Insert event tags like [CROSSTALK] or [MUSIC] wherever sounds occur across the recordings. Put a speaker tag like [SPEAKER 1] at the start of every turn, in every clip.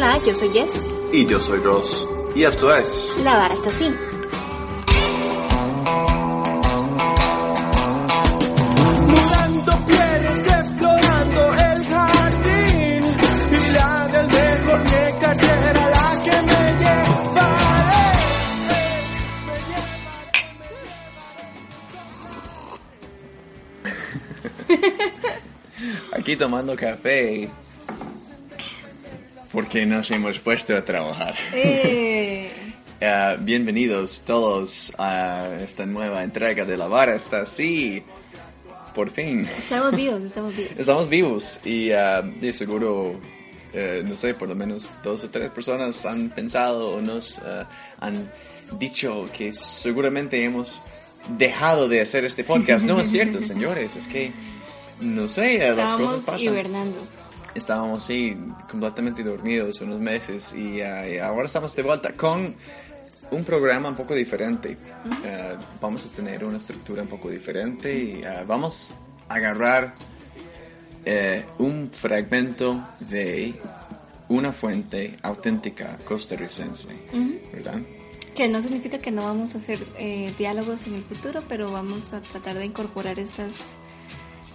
[SPEAKER 1] Hola, yo soy Jess.
[SPEAKER 2] Y yo soy Ross. Y esto es...
[SPEAKER 1] La vara está así.
[SPEAKER 3] Mudando pieles, explorando
[SPEAKER 2] Porque nos hemos puesto a trabajar.
[SPEAKER 1] Eh,
[SPEAKER 2] Ah, [LAUGHS] bienvenidos todos a esta nueva entrega de La Vara está así. Por fin.
[SPEAKER 1] estamos [LAUGHS] vivos, estamos vivos.
[SPEAKER 2] Estamos vivos y ah, de seguro, eh, no sé, por lo menos dos o tres personas han pensado o nos han dicho que seguramente hemos dejado de hacer este podcast. No es cierto, [LAUGHS] señores, es que, no sé, las cosas
[SPEAKER 1] Estábamos
[SPEAKER 2] pasan.
[SPEAKER 1] hibernando.
[SPEAKER 2] Estábamos así completamente dormidos unos meses y, ah, y ahora estamos de vuelta con un programa un poco diferente. Ah, vamos a tener una estructura un poco diferente y ah, vamos a agarrar eh, un fragmento de una fuente auténtica costarricense, ¿verdad?
[SPEAKER 1] Que no significa que no vamos a hacer eh, diálogos en el futuro, pero vamos a tratar de incorporar estas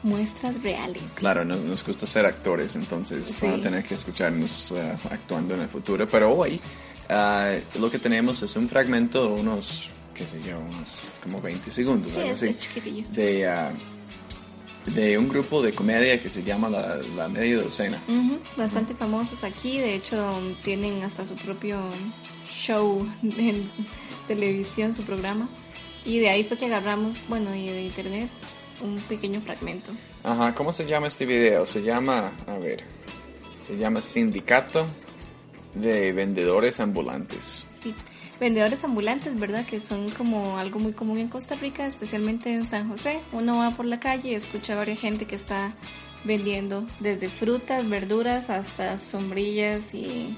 [SPEAKER 1] muestras reales.
[SPEAKER 2] Claro, nos, nos gusta ser actores, entonces
[SPEAKER 1] Sí.
[SPEAKER 2] van a tener que escucharnos eh, actuando en el futuro. Pero hoy ah, lo que tenemos es un fragmento, unos, qué sé yo, unos como 20 segundos,
[SPEAKER 1] Sí,
[SPEAKER 2] algo
[SPEAKER 1] es,
[SPEAKER 2] así,
[SPEAKER 1] es
[SPEAKER 2] de, ah, de un grupo de comedia que se llama La, la Media Docena.
[SPEAKER 1] Ujú, Bastante famosos aquí, de hecho tienen hasta su propio show en [LAUGHS] televisión, su programa. Y de ahí fue que agarramos, bueno, y de internet, un pequeño fragmento.
[SPEAKER 2] Ajá, ¿cómo se llama este video? Se llama, a ver, se llama Sindicato de Vendedores Ambulantes.
[SPEAKER 1] Sí, vendedores ambulantes, ¿verdad? Que son como algo muy común en Costa Rica, especialmente en San José. Uno va por la calle y escucha a varias gente que está vendiendo desde frutas, verduras hasta sombrillas y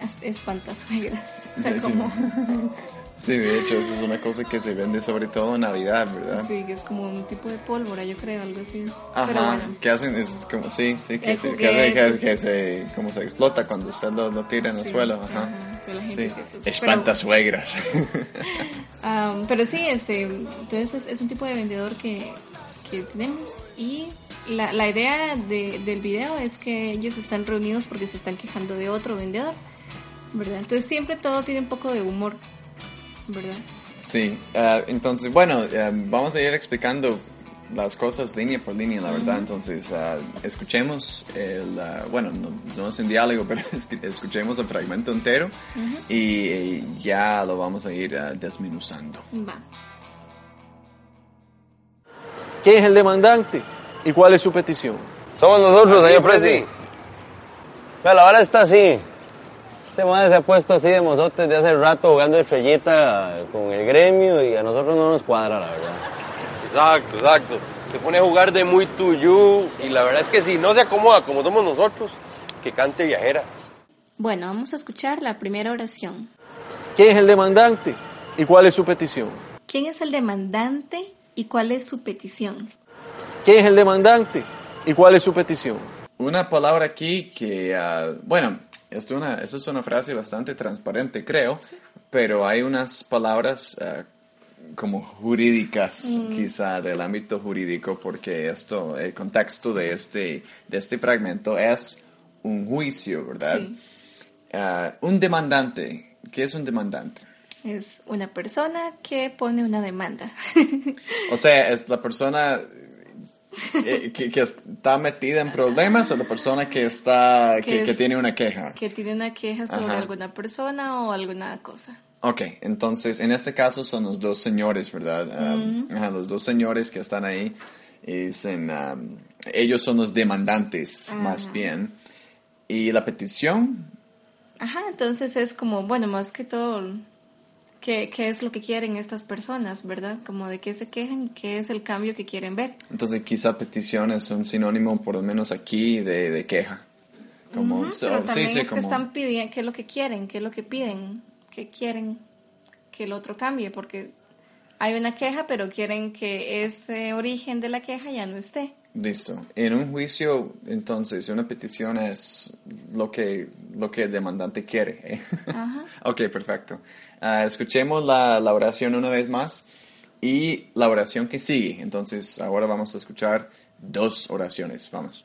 [SPEAKER 1] as- espantasuegras. [LAUGHS] O sea,
[SPEAKER 2] Sí.
[SPEAKER 1] como... [LAUGHS]
[SPEAKER 2] Sí, de hecho, eso es una cosa que se vende sobre todo en Navidad, ¿verdad?
[SPEAKER 1] Sí, que es como un tipo de pólvora, yo creo, algo así.
[SPEAKER 2] Ajá,
[SPEAKER 1] Pero bueno,
[SPEAKER 2] que hacen, es como, sí, sí, que, se, que, hace- que, se, como se explota cuando usted lo, lo tira en el suelo, ajá.
[SPEAKER 1] ajá, que la gente
[SPEAKER 2] Sí, espanta suegras. [LAUGHS]
[SPEAKER 1] Am, pero sí, este, entonces es, es un tipo de vendedor que, que tenemos y la, la idea de- del video es que ellos están reunidos porque se están quejando de otro vendedor, ¿verdad? Entonces siempre todo tiene un poco de humor, ¿verdad?
[SPEAKER 2] sí, ah, entonces, bueno, ah, vamos a ir explicando las cosas línea por línea, la verdad. Entonces, ah, escuchemos el, ah, bueno, no, no es en diálogo, [LAUGHS] pero es que escuchemos el fragmento entero y, eh, ya lo vamos a ir desmenuzando.
[SPEAKER 1] Va.
[SPEAKER 4] ¿Quién es el demandante? ¿Y cuál es su petición?
[SPEAKER 5] Somos nosotros, señor Presi. Pero la vara está así. Este madre se ha puesto así de mozotes de hace rato jugando estrellita con el gremio y a nosotros no nos cuadra, la verdad.
[SPEAKER 6] Exacto, exacto. Se pone a jugar de muy tuyo y la verdad es que si no se acomoda como somos nosotros, que cante viajera.
[SPEAKER 1] Bueno, vamos a escuchar la primera oración.
[SPEAKER 4] ¿Quién es el demandante? ¿Y cuál es su petición?
[SPEAKER 1] ¿Quién es el demandante y cuál es su petición?
[SPEAKER 4] ¿Quién es el demandante? ¿Y cuál es su petición?
[SPEAKER 2] Una palabra aquí que, ah, bueno, esto, una, esa es una frase bastante transparente, creo, pero hay unas palabras ah, como jurídicas, quizá del ámbito jurídico, porque esto, el contexto de este, de este fragmento es un juicio, ¿verdad?
[SPEAKER 1] Sí.
[SPEAKER 2] Ah, un demandante, ¿qué es un demandante?
[SPEAKER 1] Es una persona que pone una demanda.
[SPEAKER 2] O sea, es la persona eh, que, que está metida en problemas o la persona que está
[SPEAKER 1] Que
[SPEAKER 2] que, que tiene una queja.
[SPEAKER 1] que tiene una queja sobre
[SPEAKER 2] Ajá.
[SPEAKER 1] alguna persona o alguna cosa.
[SPEAKER 2] Ok, entonces en este caso son los dos señores, ¿verdad? Um, ajá, los dos señores que están ahí y dicen, um, ellos son los demandantes, más bien. Y la petición,
[SPEAKER 1] Ajá, entonces es como, bueno, más que todo, ¿qué, qué es lo que quieren estas personas, verdad? Como de qué se quejan, qué es el cambio que quieren ver.
[SPEAKER 2] entonces quizá petición es un sinónimo, por lo menos aquí, de, de queja. Como,
[SPEAKER 1] Ujú,
[SPEAKER 2] so-
[SPEAKER 1] pero
[SPEAKER 2] sí,
[SPEAKER 1] también
[SPEAKER 2] sí,
[SPEAKER 1] es
[SPEAKER 2] como-
[SPEAKER 1] que están pidiendo, qué es lo que quieren, qué es lo que piden, qué quieren que el otro cambie, porque hay una queja, pero quieren que ese origen de la queja ya no esté.
[SPEAKER 2] Listo. En un juicio, entonces, una petición es lo que lo que el demandante quiere. ¿eh?
[SPEAKER 1] Ajá. [LAUGHS]
[SPEAKER 2] ok, perfecto. Ah, escuchemos la, la oración una vez más y la oración que sigue. Entonces, ahora vamos a escuchar dos oraciones. Vamos.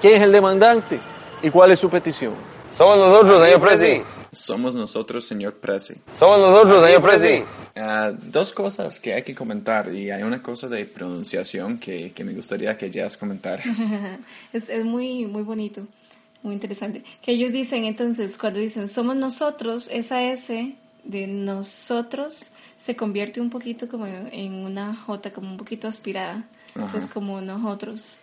[SPEAKER 4] ¿Quién es el demandante y cuál es su petición?
[SPEAKER 5] Somos nosotros, señor Presi.
[SPEAKER 2] Somos nosotros, señor Presi.
[SPEAKER 5] Somos nosotros, señor Presi.
[SPEAKER 2] Ah, dos cosas que hay que comentar y hay una cosa de pronunciación que, que me gustaría que Jazz comentara. [LAUGHS]
[SPEAKER 1] es, es muy, muy bonito, muy interesante. Que ellos dicen entonces, cuando dicen somos nosotros, esa S de nosotros se convierte un poquito como en, una J, como un poquito aspirada. Entonces, como nosotros.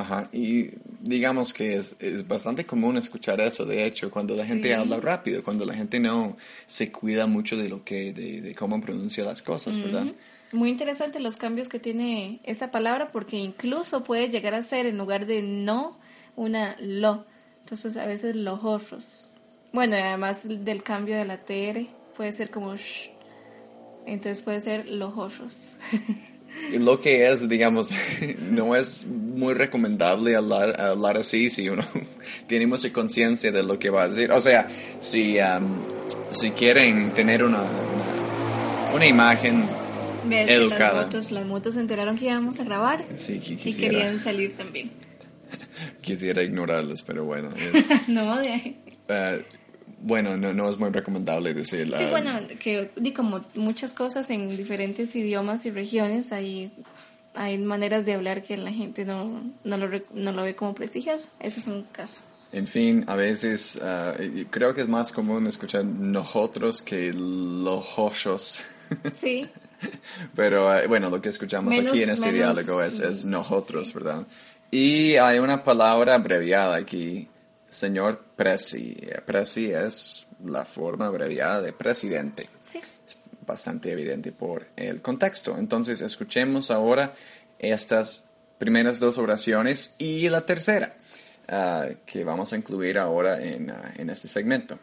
[SPEAKER 2] Ajá, y digamos que es, es bastante común escuchar eso, de hecho, cuando la gente
[SPEAKER 1] Sí.
[SPEAKER 2] habla rápido, cuando la gente no se cuida mucho de lo que, de, de cómo pronuncia las cosas, ¿verdad?
[SPEAKER 1] Muy interesante los cambios que tiene esta palabra porque incluso puede llegar a ser en lugar de no una lo. Entonces a veces los otros. Bueno, además del cambio de la TR puede ser como sh. Entonces puede ser los otros. [LAUGHS]
[SPEAKER 2] Y lo que es, digamos, [LAUGHS] no es muy recomendable hablar, hablar así si uno [LAUGHS] tiene mucha conciencia de lo que va a decir. O sea, si, am, si quieren tener una, una, una imagen Educada.
[SPEAKER 1] Las motos, las motos se enteraron que íbamos a grabar
[SPEAKER 2] Sí,
[SPEAKER 1] y querían salir también. [LAUGHS]
[SPEAKER 2] quisiera ignorarlos, pero bueno. es-
[SPEAKER 1] no, de ahí.
[SPEAKER 2] eh, bueno, no, no es muy recomendable decir
[SPEAKER 1] Sí, bueno, que di como muchas cosas en diferentes idiomas y regiones, hay, hay maneras de hablar que la gente no, no, lo, no lo ve como prestigioso. Ese es un caso.
[SPEAKER 2] En fin, a veces y creo que es más común escuchar nosotros que los hoshos. [LAUGHS]
[SPEAKER 1] Sí,
[SPEAKER 2] Pero eh, bueno, lo que escuchamos
[SPEAKER 1] Menos-
[SPEAKER 2] aquí en este
[SPEAKER 1] menos,
[SPEAKER 2] diálogo es, es
[SPEAKER 1] sí.
[SPEAKER 2] nosotros, ¿verdad? Y hay una palabra abreviada aquí, señor Presi. Presi es la forma abreviada de presidente.
[SPEAKER 1] sí.
[SPEAKER 2] Es bastante evidente por el contexto. Entonces, escuchemos ahora estas primeras dos oraciones y la tercera, ah, que vamos a incluir ahora en, ah, en este segmento.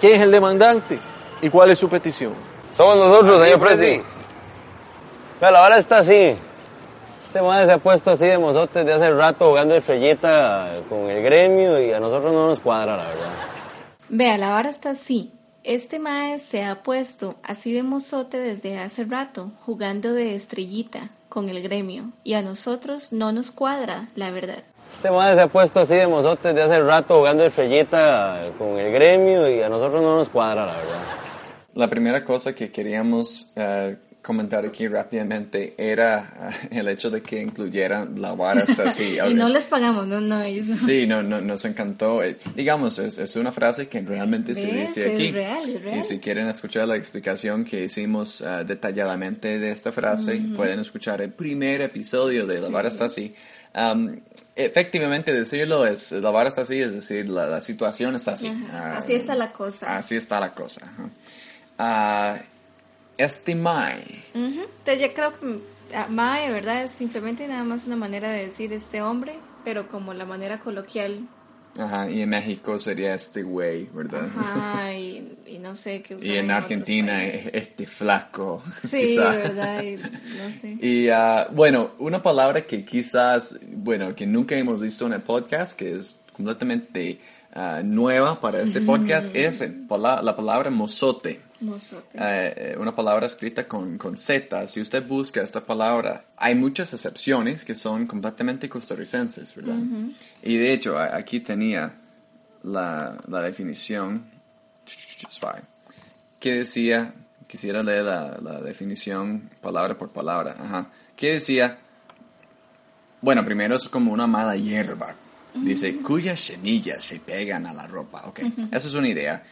[SPEAKER 4] ¿Quién es el demandante y cuál es su petición?
[SPEAKER 5] Somos nosotros, señor Presi. Vea, la vara está así. Este madre se ha puesto así de mozotes de hace rato jugando estrellita con el gremio y a nosotros no nos cuadra, la verdad.
[SPEAKER 1] Vea, la vara está así. Este mae se ha puesto así de mozote desde hace rato, jugando de estrellita con el gremio, y a nosotros no nos cuadra, la verdad.
[SPEAKER 5] Este madre se ha puesto así de mozotes de hace rato jugando estrellita con el gremio y a nosotros no nos cuadra, la verdad.
[SPEAKER 2] La primera cosa que queríamos eh, comentar aquí rápidamente era [LAUGHS] el hecho de que incluyeran la vara hasta así. [LAUGHS]
[SPEAKER 1] y no les pagamos, no, no, ellos.
[SPEAKER 2] Sí, no, no, nos encantó. Eh, digamos, es, es una frase que realmente se dice
[SPEAKER 1] Es
[SPEAKER 2] aquí.
[SPEAKER 1] real, es real.
[SPEAKER 2] Y si quieren escuchar la explicación que hicimos eh, detalladamente de esta frase, pueden escuchar el primer episodio de La vara está así. Am, efectivamente, decirlo es, la vara está así, es decir, la, la situación está así. Ah,
[SPEAKER 1] así está la cosa.
[SPEAKER 2] Así está la cosa. Este Mai.
[SPEAKER 1] Ujú. Entonces yo creo que ah, mae, ¿verdad? Es simplemente nada más una manera de decir este hombre, pero como la manera coloquial.
[SPEAKER 2] Ajá, y en México sería este güey, ¿verdad?
[SPEAKER 1] Ajá, [LAUGHS] y, y no sé qué
[SPEAKER 2] Y en
[SPEAKER 1] otros
[SPEAKER 2] Argentina este flaco.
[SPEAKER 1] Sí, [LAUGHS]
[SPEAKER 2] quizá.
[SPEAKER 1] ¿verdad? Y no [LAUGHS] sé.
[SPEAKER 2] Y ah, bueno, una palabra que quizás, bueno, que nunca hemos visto en el podcast, que es completamente ah, nueva para este podcast, es el la palabra mozote.
[SPEAKER 1] Mozote.
[SPEAKER 2] Eh, una palabra escrita con, con Z. Si usted busca esta palabra, hay muchas excepciones que son completamente costarricenses, ¿verdad? Y de hecho, aquí tenía la, la definición, que decía, quisiera leer la, la definición palabra por palabra, ajá, que decía, bueno, primero es como una mala hierba. Dice, cuyas semillas se pegan a la ropa. Ok, esa es una idea.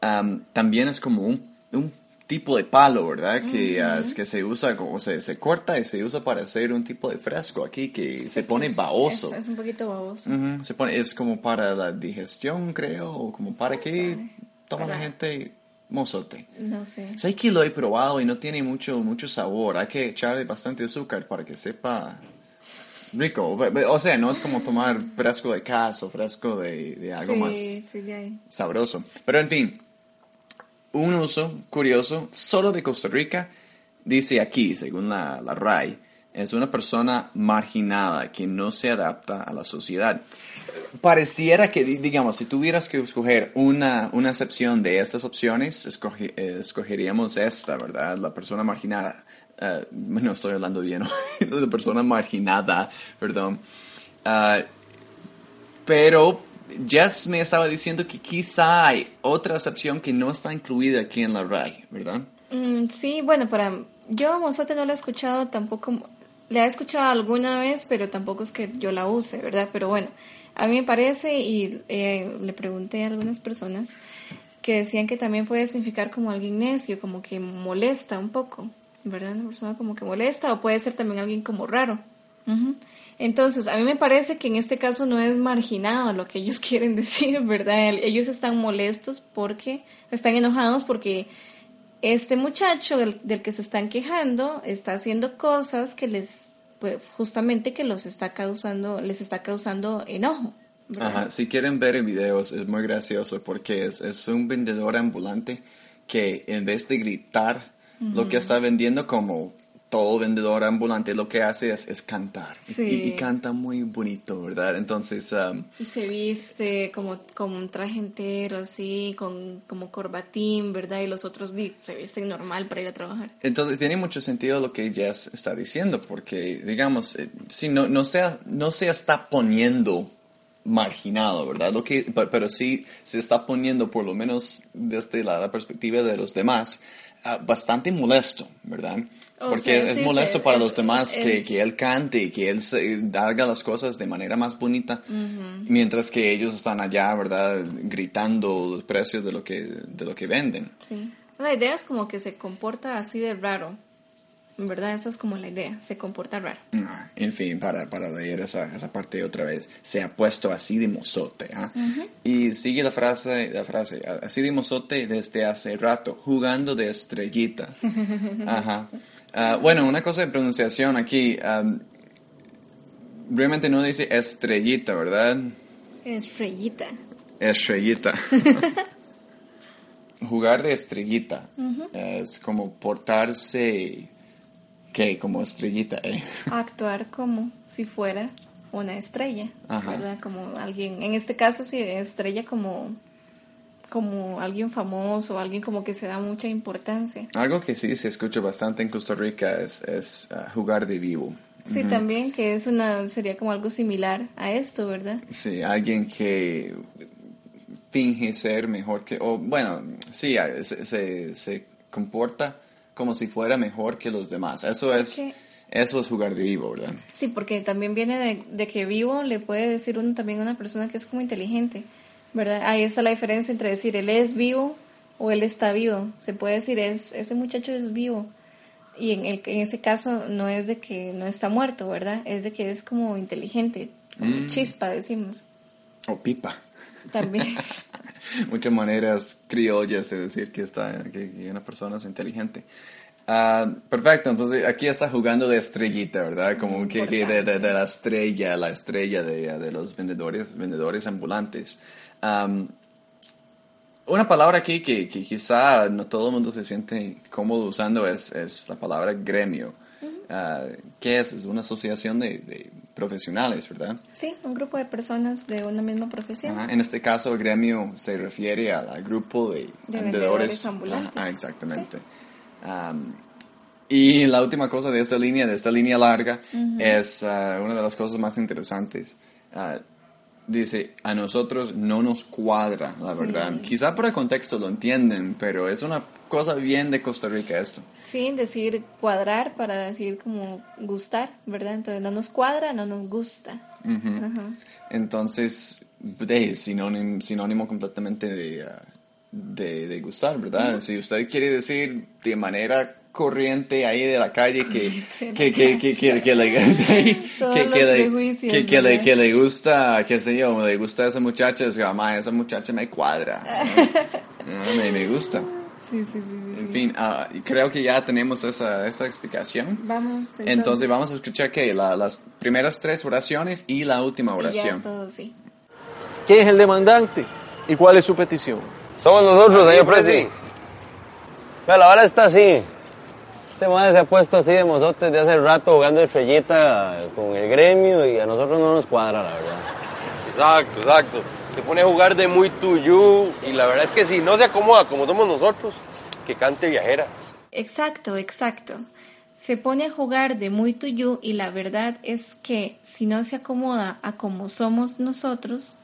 [SPEAKER 2] Am, también es como un, un tipo de palo, ¿verdad? Que, es que se usa, como se, se corta y se usa para hacer un tipo de fresco aquí que se pone baboso.
[SPEAKER 1] Es, es un poquito baboso.
[SPEAKER 2] Se pone, es como para la digestión, creo, o como para que toma la gente mozote.
[SPEAKER 1] No sé.
[SPEAKER 2] Sé que lo he probado y no tiene mucho, mucho sabor. Hay que echarle bastante azúcar para que sepa rico. O sea, no es como tomar fresco de caso, fresco de, de algo
[SPEAKER 1] sí,
[SPEAKER 2] más
[SPEAKER 1] sí, de ahí.
[SPEAKER 2] sabroso. Pero en fin, un uso curioso solo de Costa Rica dice aquí, según la, la RAI, es una persona marginada que no se adapta a la sociedad. Pareciera que, di- digamos, si tuvieras que escoger una, una excepción de estas opciones, eh, escogeríamos esta, ¿verdad? La persona marginada. Eh, no estoy hablando bien, [LAUGHS] la persona marginada, perdón. Ah, pero Jess me estaba diciendo que quizá hay otra excepción que no está incluida aquí en la RAI, ¿verdad?
[SPEAKER 1] Mm, sí, bueno, para yo a Mozote no la he escuchado tampoco, la he escuchado alguna vez, pero tampoco es que yo la use, ¿verdad? Pero bueno, a mí me parece y eh, le pregunté a algunas personas que decían que también puede significar como alguien necio, como que molesta un poco, ¿verdad? Una persona como que molesta o puede ser también alguien como raro. Ujú. Entonces, a mí me parece que en este caso no es marginado lo que ellos [LAUGHS] quieren decir, ¿verdad? El- Ellos están molestos porque, están enojados porque este muchacho del, del que se están quejando está haciendo cosas que les, pues, justamente que los está causando, les está causando enojo. ¿verdad?
[SPEAKER 2] Ajá, si quieren ver el video es, es muy gracioso porque es, es un vendedor ambulante que en vez de gritar lo que está vendiendo como todo vendedor ambulante lo que hace es, es cantar Y-
[SPEAKER 1] Sí.
[SPEAKER 2] y, y canta muy bonito, ¿verdad? Entonces, um,
[SPEAKER 1] Y se viste como, como un traje entero, así, con como corbatín, ¿verdad? Y los otros se visten normal para ir a trabajar.
[SPEAKER 2] Entonces tiene mucho sentido lo que Jess está diciendo, porque digamos, eh, si no, no, se, no se está poniendo marginado, ¿verdad? Lo que, pe- pero sí se está poniendo, por lo menos desde la, la perspectiva de los demás, ah, bastante molesto, ¿verdad? Porque es
[SPEAKER 1] sí,
[SPEAKER 2] molesto
[SPEAKER 1] sí,
[SPEAKER 2] para
[SPEAKER 1] es-
[SPEAKER 2] los demás
[SPEAKER 1] es-
[SPEAKER 2] que, que él cante y que él se- haga las cosas de manera más bonita, mientras que ellos están allá, ¿verdad? Gritando los precios de lo que, de lo que venden.
[SPEAKER 1] Sí. La idea es como que se comporta así de raro. En verdad, esa es como la idea, se comporta raro.
[SPEAKER 2] Ah, En fin, para, para leer esa, esa parte otra vez, se ha puesto así de mozote. ¿ah? Y sigue la frase, la frase, así de mozote desde hace rato, jugando de estrellita. [LAUGHS] Ajá. Ah, bueno, una cosa de pronunciación aquí, realmente no dice estrellita, ¿verdad?
[SPEAKER 1] Estrellita.
[SPEAKER 2] Estrellita. [LAUGHS] Jugar de estrellita es como portarse, ¿qué? Como estrellita, ¿eh?
[SPEAKER 1] Actuar como si fuera una estrella,
[SPEAKER 2] Ajá.
[SPEAKER 1] ¿verdad? Como alguien, en este caso sí, estrella como, como alguien famoso, alguien como que se da mucha importancia.
[SPEAKER 2] Algo que sí se escucha bastante en Costa Rica es, es ah, jugar de vivo.
[SPEAKER 1] Sí, también que es una, sería como algo similar a esto, ¿verdad?
[SPEAKER 2] Sí, alguien que finge ser mejor que, o bueno, sí, se, se, se comporta como si fuera mejor que los demás. Eso es, eso es jugar de vivo, ¿verdad?
[SPEAKER 1] Sí, porque también viene de, de que vivo le puede decir uno también a una persona que es como inteligente, ¿verdad? Ahí está la diferencia entre decir él es vivo o él está vivo. Se puede decir es ese muchacho es vivo. Y en, el, en ese caso no es de que no está muerto, ¿verdad? Es de que es como inteligente, como chispa, decimos.
[SPEAKER 2] O pipa.
[SPEAKER 1] También. [LAUGHS]
[SPEAKER 2] Muchas maneras criollas de decir que, está, que, que una persona es inteligente. Ah, perfecto, entonces aquí está jugando de estrellita, ¿verdad? Como que, que de, de- de la estrella, la estrella de, de los vendedores, vendedores ambulantes. Am, una palabra aquí que, que quizá no todo el mundo se siente cómodo usando es, es la palabra gremio. Ah, ¿Qué es? Es una asociación de profesionales, ¿verdad?
[SPEAKER 1] Sí, un grupo de personas de una misma profesión.
[SPEAKER 2] Ajá, En este caso, el gremio se refiere al, grupo de,
[SPEAKER 1] De
[SPEAKER 2] vendedores
[SPEAKER 1] vendedores ambulantes.
[SPEAKER 2] Ajá, exactamente. Am, y la última cosa de esta línea, de esta línea larga, es ah, una de las cosas más interesantes. Ah, dice, a nosotros no nos cuadra, la verdad. Quizá por el contexto lo entienden, pero es una cosa bien de Costa Rica esto.
[SPEAKER 1] Sí, decir cuadrar para decir como gustar, ¿verdad? Entonces no nos cuadra, no nos gusta. Ajá.
[SPEAKER 2] Entonces, de, sinónimo, sinónimo completamente de, ah, de, de gustar, ¿verdad? Si usted quiere decir de manera corriente ahí de la calle que, que, que, que, que, que le, [LAUGHS] que, que le,
[SPEAKER 1] prejuicios,
[SPEAKER 2] que, que le,
[SPEAKER 1] ¿verdad?
[SPEAKER 2] que le gusta, qué sé yo, le gusta a esa muchacha, es que, "Ah, esa muchacha me cuadra, [LAUGHS] ¿no? me, me gusta.
[SPEAKER 1] Sí, sí, sí. sí.
[SPEAKER 2] En fin, ah, creo que ya tenemos esa, esa explicación.
[SPEAKER 1] Vamos.
[SPEAKER 2] Entonces vamos a escuchar que las primeras tres oraciones y la última
[SPEAKER 1] y ya
[SPEAKER 2] oración.
[SPEAKER 1] todo.
[SPEAKER 4] ¿Quién es el demandante? ¿Y cuál es su petición?
[SPEAKER 5] Somos nosotros, señor Presi. Vea, la vara está así. Este madre se ha puesto así de mozotes de hace rato jugando estrellita con el gremio y a nosotros no nos cuadra, la verdad.
[SPEAKER 6] Exacto, exacto. Se pone a jugar de muy tuyo y la verdad es que si no se acomoda como somos nosotros, que cante viajera.
[SPEAKER 1] Exacto, exacto. Se pone a jugar de muy tuyo y la verdad es que si no se acomoda a como somos nosotros,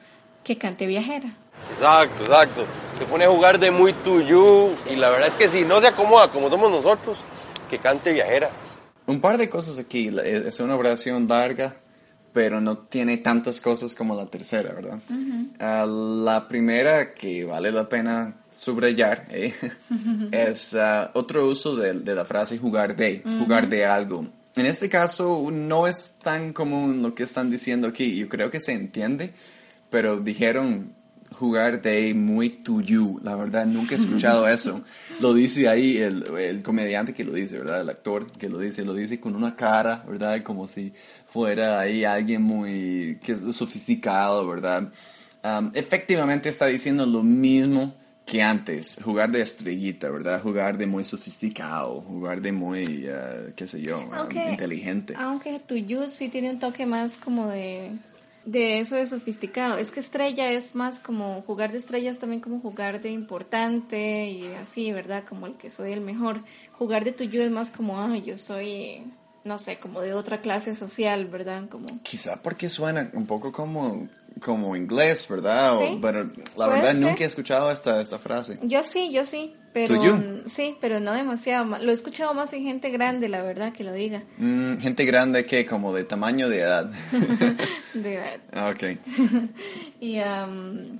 [SPEAKER 1] que cante viajera.
[SPEAKER 6] Exacto, exacto. Se pone a jugar de muy tuyo y la verdad es que si no se acomoda como somos nosotros, que cante viajera.
[SPEAKER 2] Un par de cosas aquí. La- Es una oración larga, pero no tiene tantas cosas como la tercera, ¿verdad? Ah, la primera que vale la pena subrayar eh, [LAUGHS] es ah, otro uso de, de la frase jugar de, jugar de algo. En este caso no es tan común lo que están diciendo aquí. Yo creo que se entiende, pero dijeron jugar de muy to you. La verdad, nunca he escuchado [LAUGHS] eso. Lo dice ahí el, el comediante que lo dice, ¿verdad? El actor que lo dice, lo dice con una cara, ¿verdad? Como si fuera ahí alguien muy que es sofisticado, ¿verdad? Um, efectivamente está diciendo lo mismo que antes, jugar de estrellita, ¿verdad? Jugar de muy sofisticado, jugar de muy, uh, qué sé yo,
[SPEAKER 1] Aunque-
[SPEAKER 2] inteligente.
[SPEAKER 1] Aunque tuyo sí tiene un toque más como de, de eso de sofisticado. Es que estrella es más como jugar de estrellas también como jugar de importante y así, ¿verdad? Como el que soy el mejor. Jugar de tuyo es más como, ah, yo soy, no sé, como de otra clase social, ¿verdad? Como...
[SPEAKER 2] Quizá porque suena un poco como, como inglés, ¿verdad? O-
[SPEAKER 1] Sí,
[SPEAKER 2] pero la verdad
[SPEAKER 1] ser.
[SPEAKER 2] nunca he escuchado esta, esta frase.
[SPEAKER 1] Yo sí, yo sí, pero sí, pero no demasiado. ma- Lo he escuchado más en gente grande, la verdad, que lo diga.
[SPEAKER 2] Mm, gente grande que como de tamaño de edad. [LAUGHS]
[SPEAKER 1] De verdad.
[SPEAKER 2] Ah, [LAUGHS] ok. [LAUGHS]
[SPEAKER 1] Y, am,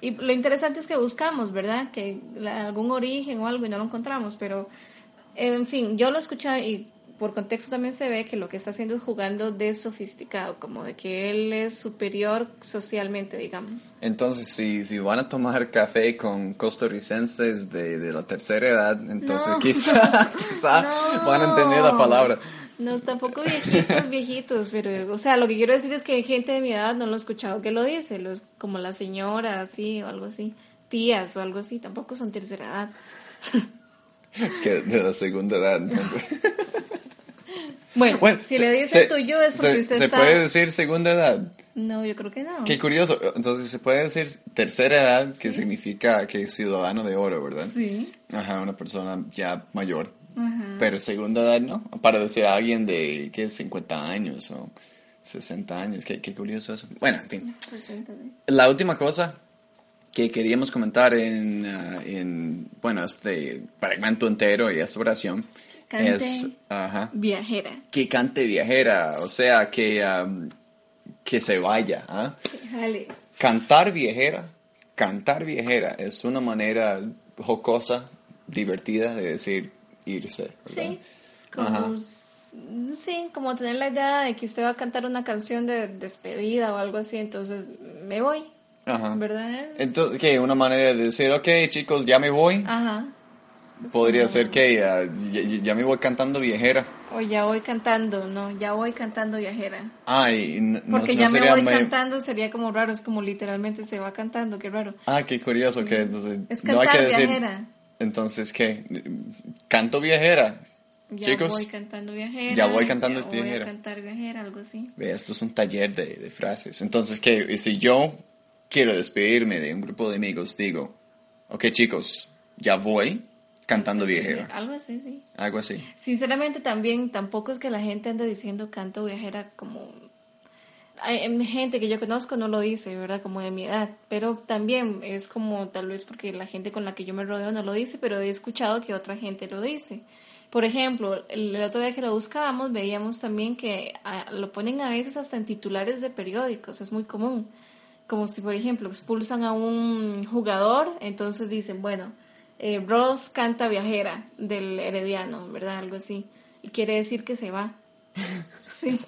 [SPEAKER 1] y lo interesante es que buscamos, ¿verdad? Que la- algún origen o algo y no lo encontramos, pero en fin, yo lo he escuchado y por contexto también se ve que lo que está haciendo es jugando de sofisticado, como de que él es superior socialmente, digamos.
[SPEAKER 2] Entonces, si, si van a tomar café con costarricenses de, de la tercera edad, entonces
[SPEAKER 1] No.
[SPEAKER 2] quizá, [LAUGHS] quizá
[SPEAKER 1] No.
[SPEAKER 2] van a entender la palabra.
[SPEAKER 1] No, tampoco viejitos, viejitos, pero, o sea, lo que quiero decir es que gente de mi edad no lo he escuchado que lo dice, los, como la señora, así, o algo así, tías o algo así, tampoco son tercera edad. [LAUGHS]
[SPEAKER 2] Que de la segunda edad. entonces. [LAUGHS]
[SPEAKER 1] Bueno,
[SPEAKER 2] Bueno,
[SPEAKER 1] si
[SPEAKER 2] se-
[SPEAKER 1] le dicen
[SPEAKER 2] se-
[SPEAKER 1] tuyo es porque
[SPEAKER 2] se,
[SPEAKER 1] usted
[SPEAKER 2] se
[SPEAKER 1] está...
[SPEAKER 2] puede decir segunda edad.
[SPEAKER 1] No, yo creo que no.
[SPEAKER 2] Qué curioso. Entonces se puede decir tercera edad, que significa que es ciudadano de oro, ¿verdad?
[SPEAKER 1] Sí.
[SPEAKER 2] Ajá, una persona ya mayor.
[SPEAKER 1] Ajá.
[SPEAKER 2] Pero segunda edad, ¿no? Para decir a alguien de, ¿qué? 50 años o 60 años. Qué, qué curioso eso. Bueno, en fin. La última cosa que queríamos comentar en, ah, en bueno, este fragmento entero y esta oración
[SPEAKER 1] Cante.
[SPEAKER 2] es ajá,
[SPEAKER 1] Viajera.
[SPEAKER 2] que cante viajera, o sea, que, am, que se vaya. ¿ah?
[SPEAKER 1] Jale.
[SPEAKER 2] Cantar viajera, cantar viajera es una manera jocosa, divertida de decir irse. ¿verdad?
[SPEAKER 1] Sí. Como,
[SPEAKER 2] Ajá.
[SPEAKER 1] sí, como tener la idea de que usted va a cantar una canción de despedida o algo así, entonces me voy,
[SPEAKER 2] Ajá.
[SPEAKER 1] ¿verdad?
[SPEAKER 2] Entonces, ¿qué? Una manera de decir, ok, chicos, ya me voy.
[SPEAKER 1] Ajá.
[SPEAKER 2] Podría ser que ya, ya- ya me voy cantando viajera.
[SPEAKER 1] O ya voy cantando, no, ya voy cantando viajera.
[SPEAKER 2] Y n- no,
[SPEAKER 1] Porque
[SPEAKER 2] no
[SPEAKER 1] ya me
[SPEAKER 2] sería
[SPEAKER 1] voy
[SPEAKER 2] muy-
[SPEAKER 1] cantando sería como raro, es como literalmente se va cantando, qué raro.
[SPEAKER 2] Ah, qué curioso que entonces
[SPEAKER 1] Es
[SPEAKER 2] no hay
[SPEAKER 1] cantar
[SPEAKER 2] que decir.
[SPEAKER 1] viajera.
[SPEAKER 2] Entonces, ¿qué? Canto viajera.
[SPEAKER 1] Ya
[SPEAKER 2] Chicos,
[SPEAKER 1] voy cantando viajera.
[SPEAKER 2] ya voy cantando
[SPEAKER 1] ya voy
[SPEAKER 2] viajera.
[SPEAKER 1] a cantar viajera, algo así.
[SPEAKER 2] ve, esto es un taller de, de frases. Entonces, ¿qué? Si yo quiero despedirme de un grupo de amigos, digo, ok, chicos, ya voy cantando viajera.
[SPEAKER 1] Algo así, sí.
[SPEAKER 2] Algo así.
[SPEAKER 1] Sinceramente también tampoco es que la gente ande diciendo canto viajera como... Hay em, gente que yo conozco no lo dice, ¿verdad? Como de mi edad. Pero también es como tal vez porque la gente con la que yo me rodeo no lo dice, pero he escuchado que otra gente lo dice. Por ejemplo, el, otro día que lo buscábamos veíamos también que lo ponen a veces hasta en titulares de periódicos, es muy común. Como si, por ejemplo, expulsan a un jugador, entonces dicen, bueno, eh, Ross canta viajera del Herediano, ¿verdad? Algo así. Y quiere decir que se va. [LAUGHS] Sí.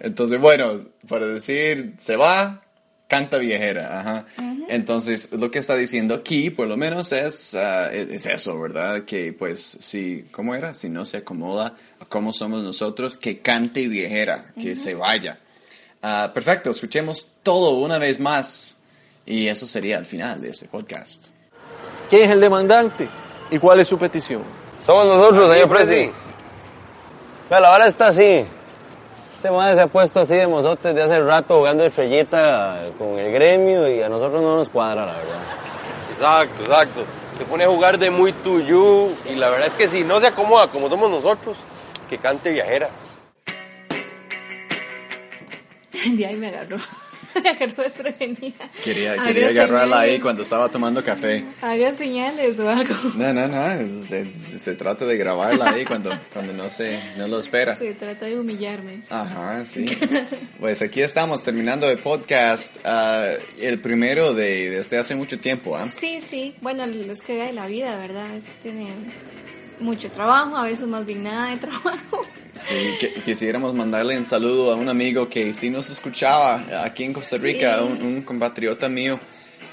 [SPEAKER 2] Entonces, bueno, para decir se va, canta viajera. Ajá. Entonces, lo que está diciendo aquí, por lo menos, es, ah, es es eso, ¿verdad? Que, pues, si, ¿cómo era? Si no se acomoda a cómo somos nosotros, que cante viajera, que se vaya. Ah, perfecto, escuchemos todo una vez más. Y eso sería el final de este podcast.
[SPEAKER 4] ¿Quién es el demandante? ¿Y cuál es su petición?
[SPEAKER 5] Somos nosotros, señor Presi. Pero la vara está así. Este madre se ha puesto así de mozotes de hace rato jugando estrellita con el gremio y a nosotros no nos cuadra, la verdad.
[SPEAKER 6] Exacto, exacto. Se pone a jugar de muy tuyú y la verdad es que si no se acomoda como somos nosotros, que cante viajera. [LAUGHS]
[SPEAKER 1] De ahí me agarró. [LAUGHS] Me agarró desprevenida.
[SPEAKER 2] Quería, quería agarrarla ahí
[SPEAKER 1] señales.
[SPEAKER 2] cuando estaba tomando café.
[SPEAKER 1] Haga señales o algo.
[SPEAKER 2] No, no, no. Se, se trata de grabarla ahí cuando, cuando no, se, no lo espera.
[SPEAKER 1] Se trata de humillarme.
[SPEAKER 2] Ajá, sí. [LAUGHS] Pues aquí estamos terminando el podcast, ah, el primero de desde hace mucho tiempo, ¿ah?
[SPEAKER 1] Sí, sí. Bueno, es que de la vida, ¿verdad? A veces tiene mucho trabajo, a veces más bien nada de trabajo.
[SPEAKER 2] Sí, que- quisiéramos mandarle un saludo a un amigo que sí nos escuchaba aquí en Costa Rica,
[SPEAKER 1] Sí.
[SPEAKER 2] un, un compatriota mío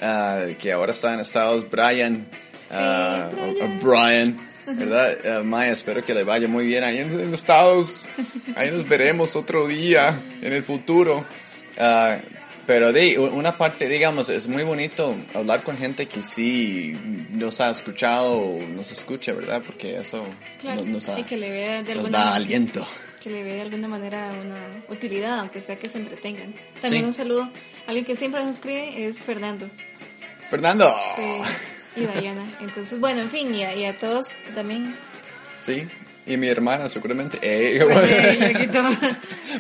[SPEAKER 2] ah, que ahora está en Estados, Brian. ah,
[SPEAKER 1] Brian.
[SPEAKER 2] o- o Brian, ¿verdad? Ah, Maya, espero que le vaya muy bien ahí en, en Estados. Ahí nos veremos otro día en el futuro. Ah, pero de una parte, digamos, es muy bonito hablar con gente que sí nos ha escuchado o nos escucha, ¿verdad? Porque eso
[SPEAKER 1] Claro,
[SPEAKER 2] nos,
[SPEAKER 1] que le vea de
[SPEAKER 2] nos
[SPEAKER 1] alguna
[SPEAKER 2] da aliento.
[SPEAKER 1] que le vea de alguna manera una utilidad, aunque sea que se entretengan. También
[SPEAKER 2] Sí.
[SPEAKER 1] un saludo. Alguien que siempre nos escribe es Fernando
[SPEAKER 2] Fernando.
[SPEAKER 1] sí, y Diana. Entonces, bueno, en fin, y a, y a todos también.
[SPEAKER 2] Sí, y mi hermana seguramente. Eh, [LAUGHS]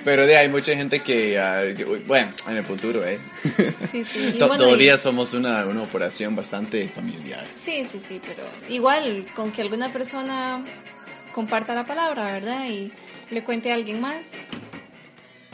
[SPEAKER 2] Pero de hay mucha gente que, ah, que, bueno, en el futuro, ¿eh?
[SPEAKER 1] Sí, sí. [LAUGHS] Bueno,
[SPEAKER 2] Todavía
[SPEAKER 1] y-
[SPEAKER 2] somos una, una operación bastante familiar.
[SPEAKER 1] Sí, sí, sí, pero igual con que alguna persona comparta la palabra, ¿verdad? Y le cuente a alguien más,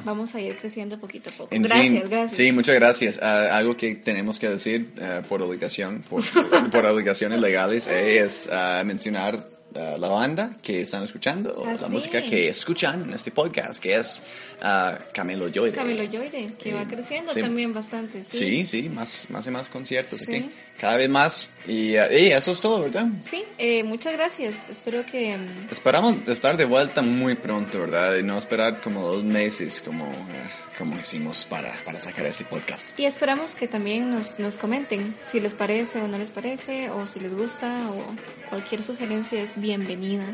[SPEAKER 1] vamos a ir creciendo poquito a poco.
[SPEAKER 2] En
[SPEAKER 1] gracias,
[SPEAKER 2] fin,
[SPEAKER 1] gracias.
[SPEAKER 2] Sí, muchas gracias. Ah, algo que tenemos que decir ah, por obligación, por, [LAUGHS] por obligaciones legales, es ah, mencionar ah, la banda que están escuchando, o
[SPEAKER 1] Ah,
[SPEAKER 2] la música que escuchan en este podcast, que es ah, Camilo Joy.
[SPEAKER 1] Camilo Yoide, que va creciendo
[SPEAKER 2] Sí.
[SPEAKER 1] también bastante, sí.
[SPEAKER 2] Sí, sí, más, más y más conciertos
[SPEAKER 1] Sí.
[SPEAKER 2] aquí. Cada vez más. Y, ah, y eso es todo, ¿verdad?
[SPEAKER 1] Sí, eh, muchas gracias. Espero que... mm,
[SPEAKER 2] Esperamos estar de vuelta muy pronto, ¿verdad? Y no esperar como dos meses como, ah, como hicimos para, para sacar este podcast.
[SPEAKER 1] Y esperamos que también nos, nos comenten si les parece o no les parece, o si les gusta, o cualquier sugerencia es bienvenida.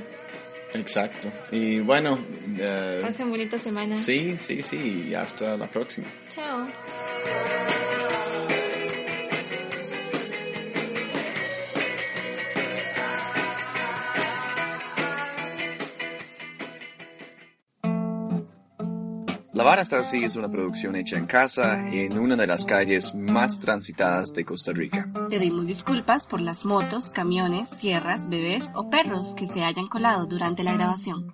[SPEAKER 2] Exacto. Y bueno, eh,
[SPEAKER 1] Pasen bonita semana.
[SPEAKER 2] sí, sí, sí, y hasta la próxima.
[SPEAKER 1] Chao.
[SPEAKER 2] La Vara está así es una producción hecha en casa en una de las calles más transitadas de Costa Rica.
[SPEAKER 1] Pedimos disculpas por las motos, camiones, sierras, bebés o perros que se hayan colado durante la grabación.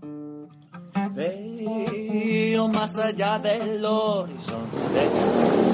[SPEAKER 3] Veo más allá del horizonte.